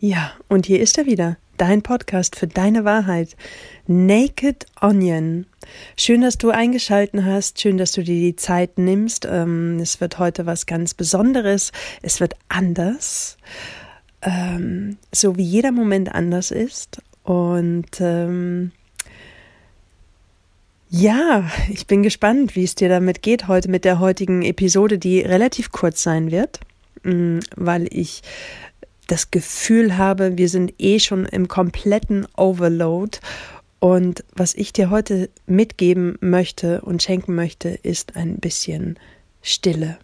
Ja, und hier ist er wieder, dein Podcast für deine Wahrheit. Naked Onion. Schön, dass du eingeschalten hast. Schön, dass du dir die Zeit nimmst. Ähm, es wird heute was ganz Besonderes. Es wird anders. Ähm, so wie jeder Moment anders ist. Und ähm, ja, ich bin gespannt, wie es dir damit geht heute mit der heutigen Episode, die relativ kurz sein wird, mm, weil ich das Gefühl habe, wir sind eh schon im kompletten Overload. Und was ich dir heute mitgeben möchte und schenken möchte, ist ein bisschen Stille.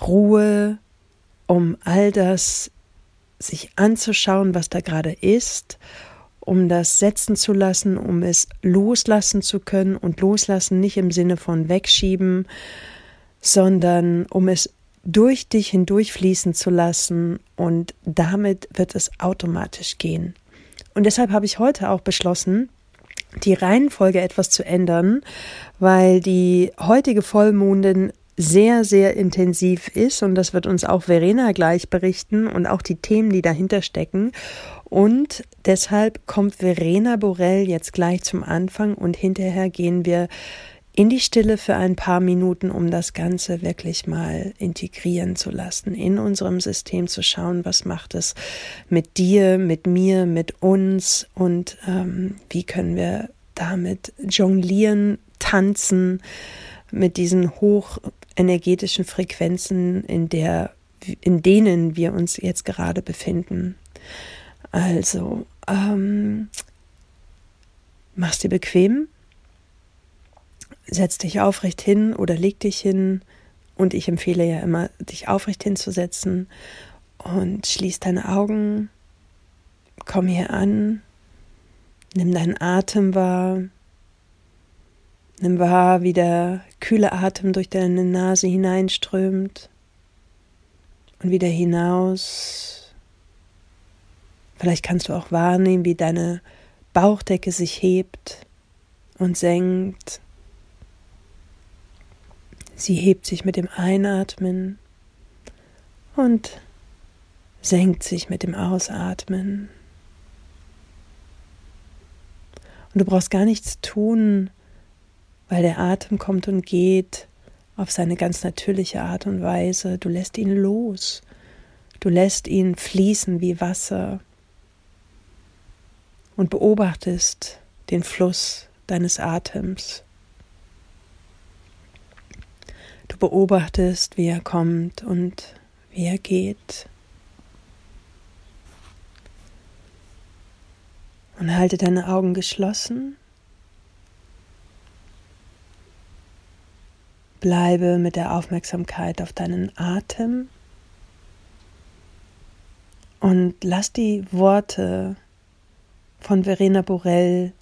Ruhe, um all das sich anzuschauen, was da gerade ist, um das setzen zu lassen, um es loslassen zu können und loslassen nicht im Sinne von wegschieben, sondern um es durch dich hindurch fließen zu lassen und damit wird es automatisch gehen. Und deshalb habe ich heute auch beschlossen, die Reihenfolge etwas zu ändern, weil die heutige Vollmondin sehr, sehr intensiv ist und das wird uns auch Verena gleich berichten und auch die Themen, die dahinter stecken. Und deshalb kommt Verena Borell jetzt gleich zum Anfang und hinterher gehen wir in die Stille für ein paar Minuten, um das Ganze wirklich mal integrieren zu lassen, in unserem System zu schauen, was macht es mit dir, mit mir, mit uns und ähm, wie können wir damit jonglieren, tanzen mit diesen hochenergetischen Frequenzen, in der, in denen wir uns jetzt gerade befinden. Also, ähm, mach's dir bequem, setz dich aufrecht hin oder leg dich hin. Und ich empfehle ja immer, dich aufrecht hinzusetzen und schließ deine Augen. Komm hier an. Nimm deinen Atem wahr. Nimm wahr, wie der kühle Atem durch deine Nase hineinströmt und wieder hinaus. Vielleicht kannst du auch wahrnehmen, wie deine Bauchdecke sich hebt und senkt Sie hebt sich mit dem Einatmen und senkt sich mit dem Ausatmen. Und du brauchst gar nichts tun, weil der Atem kommt und geht auf seine ganz natürliche Art und Weise. Du lässt ihn los. Du lässt ihn fließen wie Wasser und beobachtest den Fluss deines Atems. Du beobachtest, wie er kommt und wie er geht. Und halte deine Augen geschlossen. Bleibe mit der Aufmerksamkeit auf deinen Atem und lass die Worte von Verena Borell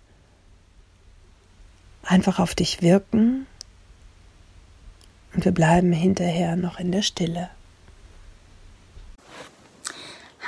einfach auf dich wirken und wir bleiben hinterher noch in der Stille.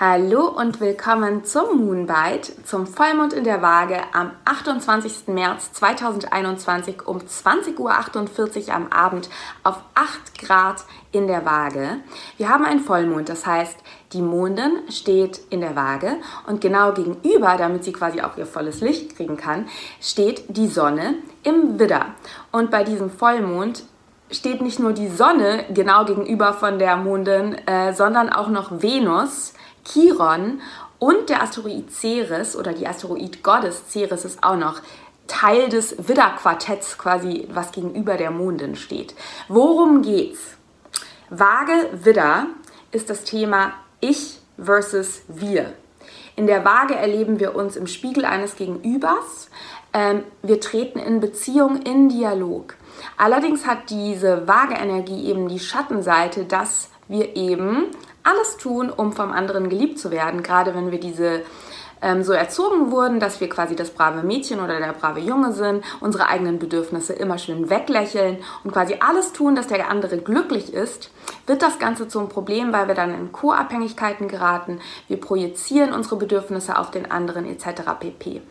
Hallo und willkommen zum Moonbite, zum Vollmond in der Waage am 28. März 2021 um 20.48 Uhr am Abend auf 8 Grad in der Waage. Wir haben einen Vollmond, das heißt, die Mondin steht in der Waage und genau gegenüber, damit sie quasi auch ihr volles Licht kriegen kann, steht die Sonne im Widder. Und bei diesem Vollmond steht nicht nur die Sonne genau gegenüber von der Mondin, äh, sondern auch noch Venus, Chiron und der Asteroid Ceres oder die Asteroid-Gottes Ceres ist auch noch Teil des Widder-Quartetts, quasi was gegenüber der Mondin steht. Worum geht's? Waage Widder ist das Thema Ich versus Wir. In der Waage erleben wir uns im Spiegel eines Gegenübers. Ähm, wir treten in Beziehung, in Dialog. Allerdings hat diese Waage-Energie eben die Schattenseite, dass wir eben alles tun, um vom anderen geliebt zu werden. Gerade wenn wir diese ähm, so erzogen wurden, dass wir quasi das brave Mädchen oder der brave Junge sind, unsere eigenen Bedürfnisse immer schön weglächeln und quasi alles tun, dass der andere glücklich ist, wird das Ganze zum Problem, weil wir dann in Co-Abhängigkeiten geraten. Wir projizieren unsere Bedürfnisse auf den anderen etc. pp.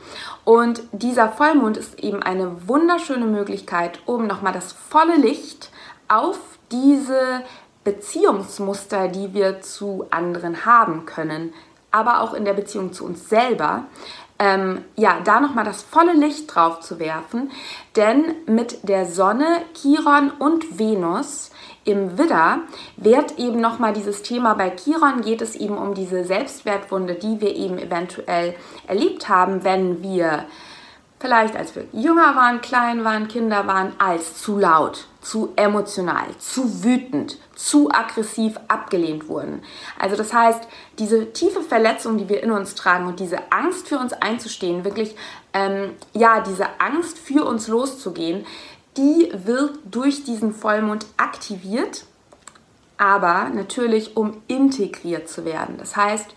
Und dieser Vollmond ist eben eine wunderschöne Möglichkeit, um nochmal das volle Licht auf diese Beziehungsmuster, die wir zu anderen haben können, aber auch in der Beziehung zu uns selber, ähm, ja, da nochmal das volle Licht drauf zu werfen. Denn mit der Sonne, Chiron und Venus im Widder wird eben nochmal dieses Thema, bei Chiron geht es eben um diese Selbstwertwunde, die wir eben eventuell erlebt haben, wenn wir vielleicht als wir jünger waren, klein waren, Kinder waren, als zu laut, zu emotional, zu wütend, zu aggressiv abgelehnt wurden. Also das heißt, diese tiefe Verletzung, die wir in uns tragen und diese Angst für uns einzustehen, wirklich, ähm, ja, diese Angst für uns loszugehen, die wird durch diesen Vollmond aktiviert, aber natürlich um integriert zu werden. Das heißt,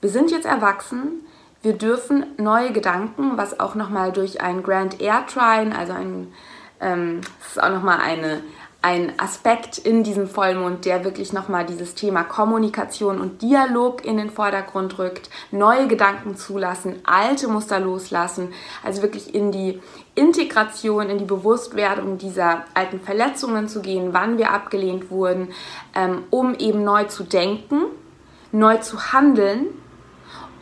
wir sind jetzt erwachsen, wir dürfen neue Gedanken, was auch nochmal durch ein Grand Air Trine, also ein, ähm, das ist auch nochmal eine, ein Aspekt in diesem Vollmond, der wirklich nochmal dieses Thema Kommunikation und Dialog in den Vordergrund rückt, neue Gedanken zulassen, alte Muster loslassen, also wirklich in die Integration, in die Bewusstwerdung dieser alten Verletzungen zu gehen, wann wir abgelehnt wurden, ähm, um eben neu zu denken, neu zu handeln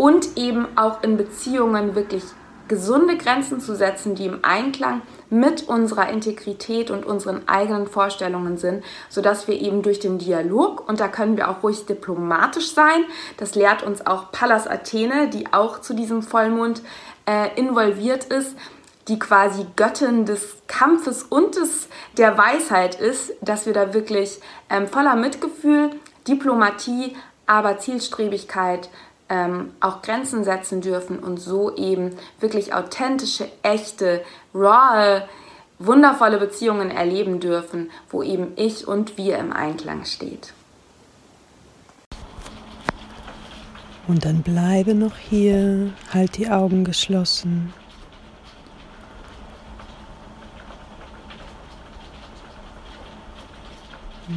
und eben auch in Beziehungen wirklich gesunde Grenzen zu setzen, die im Einklang mit unserer Integrität und unseren eigenen Vorstellungen sind, sodass wir eben durch den Dialog, und da können wir auch ruhig diplomatisch sein, das lehrt uns auch Pallas Athene, die auch zu diesem Vollmond äh, involviert ist, die quasi Göttin des Kampfes und des, der Weisheit ist, dass wir da wirklich ähm, voller Mitgefühl, Diplomatie, aber Zielstrebigkeit ähm, auch Grenzen setzen dürfen und so eben wirklich authentische, echte, raw, wundervolle Beziehungen erleben dürfen, wo eben ich und wir im Einklang steht. Und dann bleibe noch hier, halt die Augen geschlossen.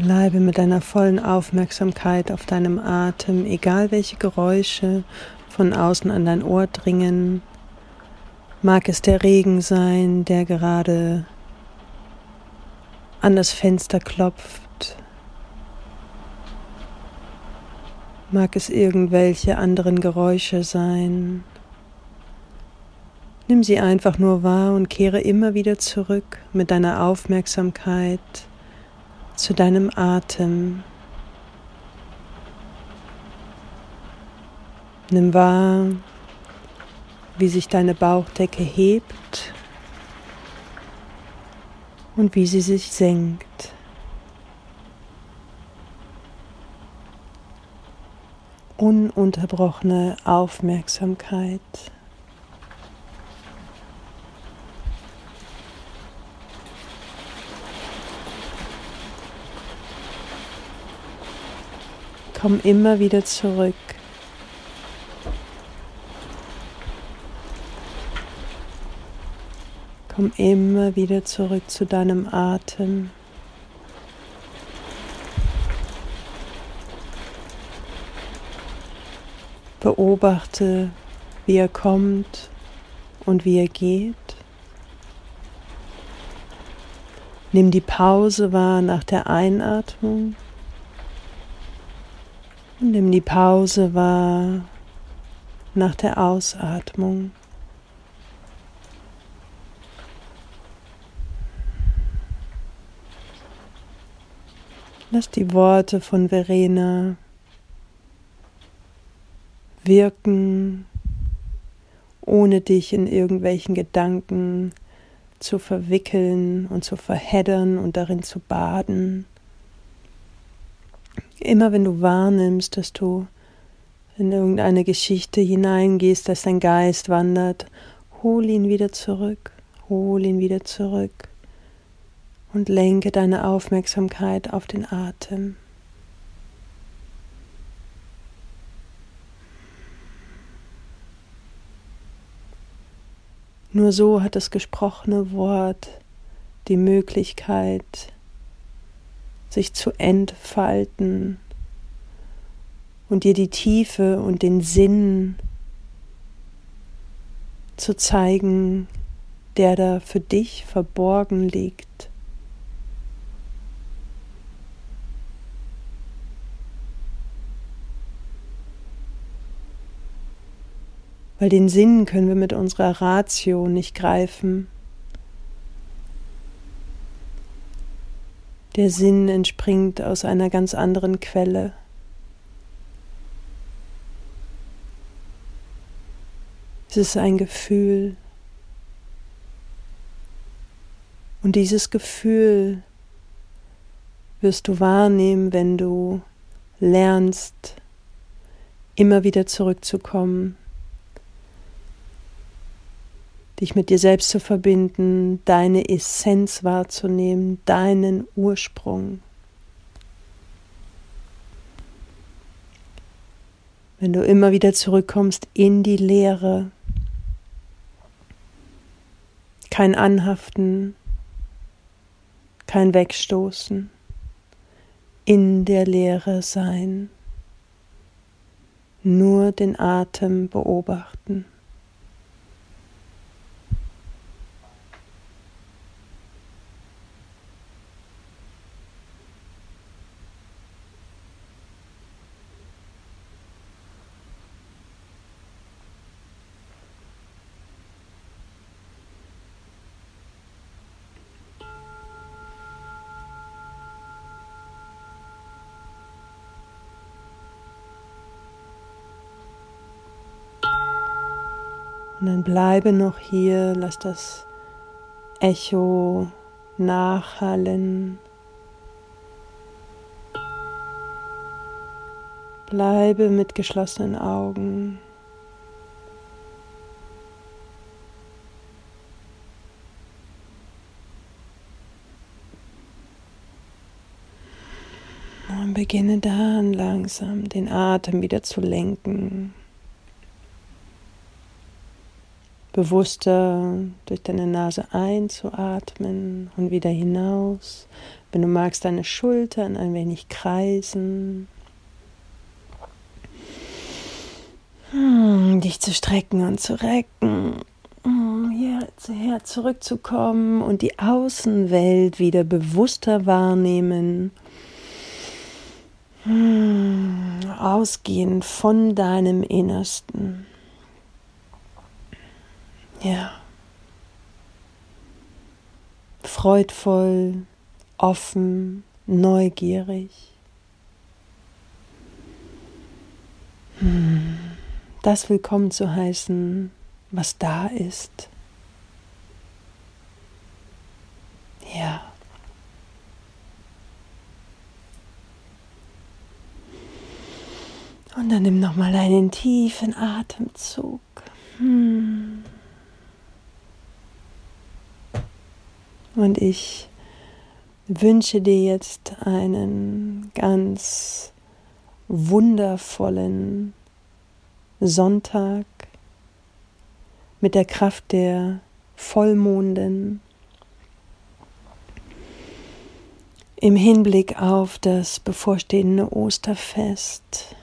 Bleibe mit deiner vollen Aufmerksamkeit auf deinem Atem, egal welche Geräusche von außen an dein Ohr dringen. Mag es der Regen sein, der gerade an das Fenster klopft. Mag es irgendwelche anderen Geräusche sein. Nimm sie einfach nur wahr und kehre immer wieder zurück mit deiner Aufmerksamkeit zu deinem Atem. Nimm wahr, wie sich deine Bauchdecke hebt und wie sie sich senkt. Ununterbrochene Aufmerksamkeit. Komm immer wieder zurück. Komm immer wieder zurück zu deinem Atem. Beobachte, wie er kommt und wie er geht. Nimm die Pause wahr nach der Einatmung nimm die Pause wahr nach der Ausatmung. Lass die Worte von Verena wirken, ohne dich in irgendwelchen Gedanken zu verwickeln und zu verheddern und darin zu baden. Immer wenn du wahrnimmst, dass du in irgendeine Geschichte hineingehst, dass dein Geist wandert, hol ihn wieder zurück, hol ihn wieder zurück und lenke deine Aufmerksamkeit auf den Atem. Nur so hat das gesprochene Wort die Möglichkeit, sich zu entfalten und dir die Tiefe und den Sinn zu zeigen, der da für dich verborgen liegt. Weil den Sinn können wir mit unserer Ratio nicht greifen. Der Sinn entspringt aus einer ganz anderen Quelle. Es ist ein Gefühl. Und dieses Gefühl wirst du wahrnehmen, wenn du lernst, immer wieder zurückzukommen, dich mit dir selbst zu verbinden, deine Essenz wahrzunehmen, deinen Ursprung. Wenn du immer wieder zurückkommst in die Leere, kein Anhaften, kein Wegstoßen in der Leere sein, nur den Atem beobachten. Und dann bleibe noch hier, lass das Echo nachhallen. Bleibe mit geschlossenen Augen. Und beginne dann langsam den Atem wieder zu lenken. Bewusster durch deine Nase einzuatmen und wieder hinaus. Wenn du magst, deine Schultern ein wenig kreisen. Hm, dich zu strecken und zu recken. Hm, hierher zurückzukommen und die Außenwelt wieder bewusster wahrnehmen. Hm, ausgehend von deinem Innersten. Ja. Freudvoll, offen, neugierig. Hm. Das willkommen zu heißen, was da ist. Ja. Und dann nimm nochmal einen tiefen Atemzug. Hm. Und ich wünsche dir jetzt einen ganz wundervollen Sonntag mit der Kraft der Vollmonden im Hinblick auf das bevorstehende Osterfest.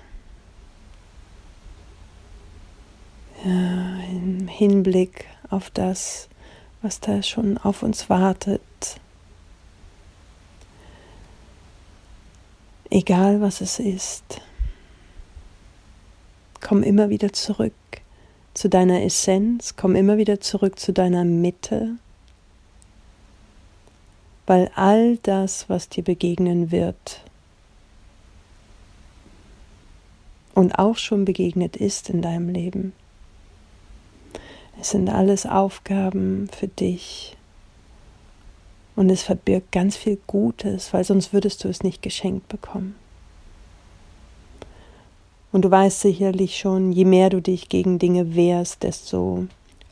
Ja, Im Hinblick auf das was da schon auf uns wartet. Egal was es ist, komm immer wieder zurück zu deiner Essenz, komm immer wieder zurück zu deiner Mitte, weil all das, was dir begegnen wird und auch schon begegnet ist in deinem Leben, es sind alles Aufgaben für dich. Und es verbirgt ganz viel Gutes, weil sonst würdest du es nicht geschenkt bekommen. Und du weißt sicherlich schon, je mehr du dich gegen Dinge wehrst, desto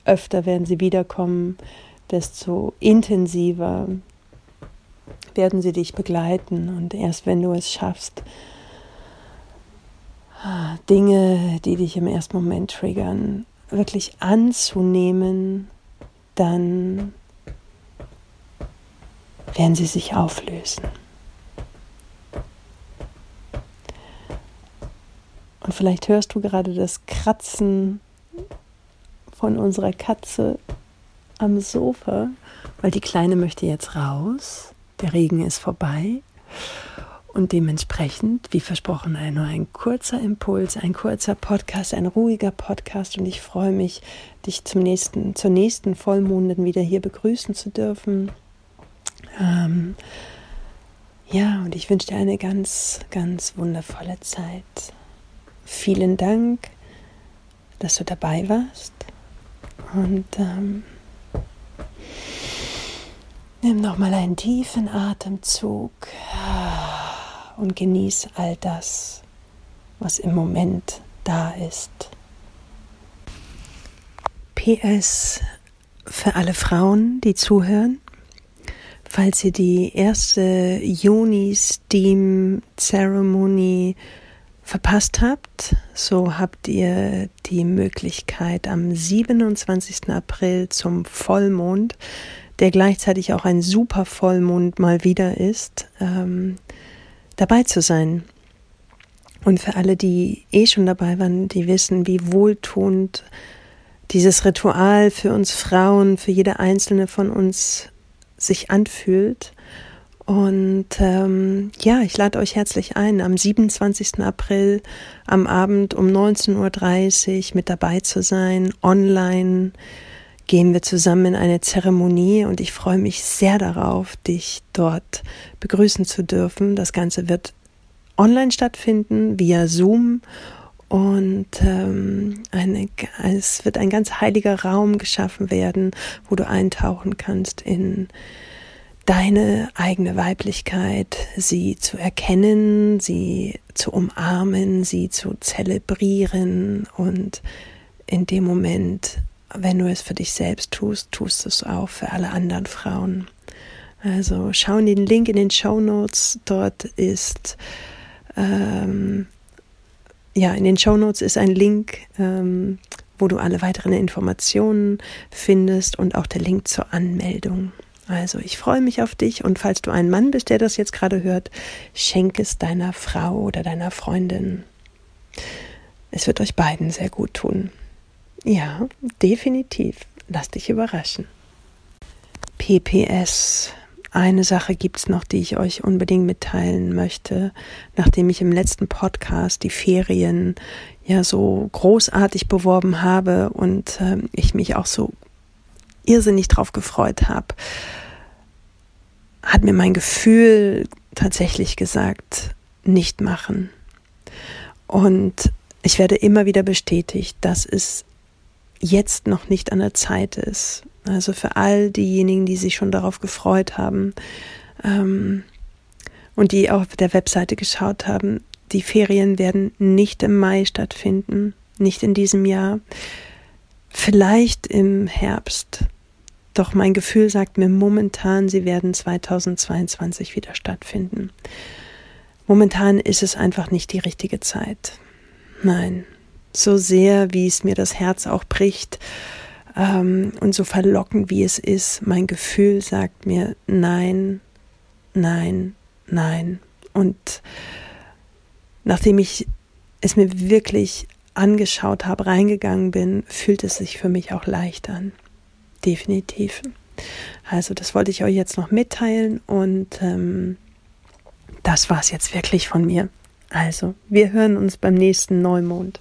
öfter werden sie wiederkommen, desto intensiver werden sie dich begleiten. Und erst wenn du es schaffst, Dinge, die dich im ersten Moment triggern, wirklich anzunehmen, dann werden sie sich auflösen. Und vielleicht hörst du gerade das Kratzen von unserer Katze am Sofa, weil die Kleine möchte jetzt raus. Der Regen ist vorbei. Und dementsprechend, wie versprochen, nur ein kurzer Impuls, ein kurzer Podcast, ein ruhiger Podcast. Und ich freue mich, dich zum nächsten, zur nächsten Vollmonden wieder hier begrüßen zu dürfen. Ähm, ja, und ich wünsche dir eine ganz, ganz wundervolle Zeit. Vielen Dank, dass du dabei warst. Und ähm, nimm nochmal einen tiefen Atemzug und genieß all das, was im Moment da ist. PS für alle Frauen, die zuhören. Falls ihr die erste Juni-Steam-Zeremonie verpasst habt, so habt ihr die Möglichkeit am 27. April zum Vollmond, der gleichzeitig auch ein super Vollmond mal wieder ist, ähm, dabei zu sein. Und für alle, die eh schon dabei waren, die wissen, wie wohltuend dieses Ritual für uns Frauen, für jede einzelne von uns sich anfühlt. Und ähm, ja, ich lade euch herzlich ein, am 27. April am Abend um 19.30 Uhr mit dabei zu sein. Online gehen wir zusammen in eine Zeremonie und ich freue mich sehr darauf, dich dort begrüßen zu dürfen. Das Ganze wird online stattfinden, via Zoom und ähm, eine, es wird ein ganz heiliger Raum geschaffen werden, wo du eintauchen kannst in deine eigene Weiblichkeit, sie zu erkennen, sie zu umarmen, sie zu zelebrieren und in dem Moment, wenn du es für dich selbst tust, tust es auch für alle anderen Frauen. Also schau in den Link in den Show Notes, dort ist ähm, ja, in den Show Notes ist ein Link, ähm, wo du alle weiteren Informationen findest und auch der Link zur Anmeldung. Also ich freue mich auf dich und falls du ein Mann bist, der das jetzt gerade hört, schenk es deiner Frau oder deiner Freundin. Es wird euch beiden sehr gut tun. Ja, definitiv. Lass dich überraschen. PPS eine Sache gibt es noch, die ich euch unbedingt mitteilen möchte, nachdem ich im letzten Podcast die Ferien ja so großartig beworben habe und äh, ich mich auch so irrsinnig drauf gefreut habe, hat mir mein Gefühl tatsächlich gesagt, nicht machen. Und ich werde immer wieder bestätigt, dass es jetzt noch nicht an der Zeit ist. Also für all diejenigen, die sich schon darauf gefreut haben ähm, und die auch auf der Webseite geschaut haben, die Ferien werden nicht im Mai stattfinden, nicht in diesem Jahr, vielleicht im Herbst. Doch mein Gefühl sagt mir momentan, sie werden 2022 wieder stattfinden. Momentan ist es einfach nicht die richtige Zeit. Nein, so sehr, wie es mir das Herz auch bricht ähm, und so verlockend, wie es ist, mein Gefühl sagt mir nein, nein, nein. Und nachdem ich es mir wirklich angeschaut habe, reingegangen bin, fühlt es sich für mich auch leicht an. Definitiv. Also das wollte ich euch jetzt noch mitteilen und ähm, das war es jetzt wirklich von mir. Also, wir hören uns beim nächsten Neumond.